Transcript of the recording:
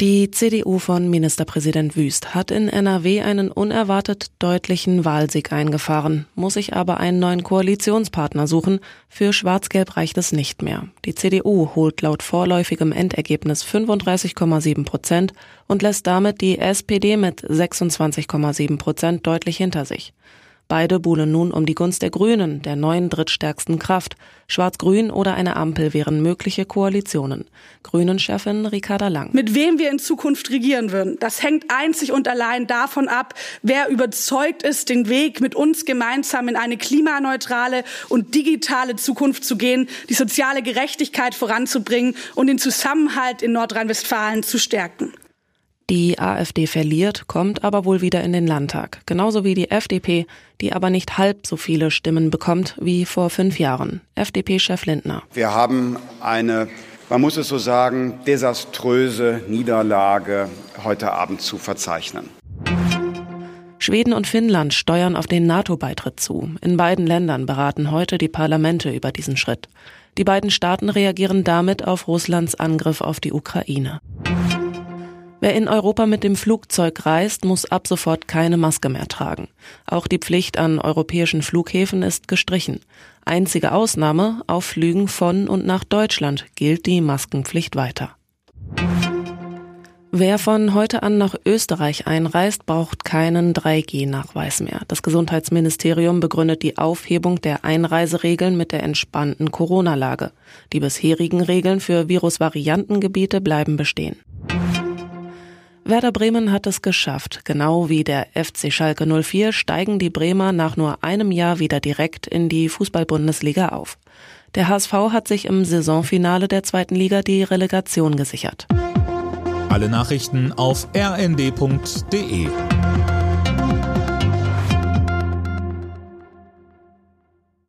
Die CDU von Ministerpräsident Wüst hat in NRW einen unerwartet deutlichen Wahlsieg eingefahren, muss sich aber einen neuen Koalitionspartner suchen. Für Schwarz-Gelb reicht es nicht mehr. Die CDU holt laut vorläufigem Endergebnis 35,7 Prozent und lässt damit die SPD mit 26,7 Prozent deutlich hinter sich. Beide buhlen nun um die Gunst der Grünen, der neuen drittstärksten Kraft. Schwarz-Grün oder eine Ampel wären mögliche Koalitionen. Grünen-Chefin Ricarda Lang. Mit wem wir in Zukunft regieren würden, das hängt einzig und allein davon ab, wer überzeugt ist, den Weg mit uns gemeinsam in eine klimaneutrale und digitale Zukunft zu gehen, die soziale Gerechtigkeit voranzubringen und den Zusammenhalt in Nordrhein-Westfalen zu stärken. Die AfD verliert, kommt aber wohl wieder in den Landtag. Genauso wie die FDP, die aber nicht halb so viele Stimmen bekommt wie vor fünf Jahren. FDP-Chef Lindner. Wir haben eine, man muss es so sagen, desaströse Niederlage heute Abend zu verzeichnen. Schweden und Finnland steuern auf den NATO-Beitritt zu. In beiden Ländern beraten heute die Parlamente über diesen Schritt. Die beiden Staaten reagieren damit auf Russlands Angriff auf die Ukraine. Wer in Europa mit dem Flugzeug reist, muss ab sofort keine Maske mehr tragen. Auch die Pflicht an europäischen Flughäfen ist gestrichen. Einzige Ausnahme, auf Flügen von und nach Deutschland gilt die Maskenpflicht weiter. Wer von heute an nach Österreich einreist, braucht keinen 3G-Nachweis mehr. Das Gesundheitsministerium begründet die Aufhebung der Einreiseregeln mit der entspannten Corona-Lage. Die bisherigen Regeln für Virusvariantengebiete bleiben bestehen. Werder Bremen hat es geschafft. Genau wie der FC Schalke 04 steigen die Bremer nach nur einem Jahr wieder direkt in die Fußball-Bundesliga auf. Der HSV hat sich im Saisonfinale der zweiten Liga die Relegation gesichert. Alle Nachrichten auf rnd.de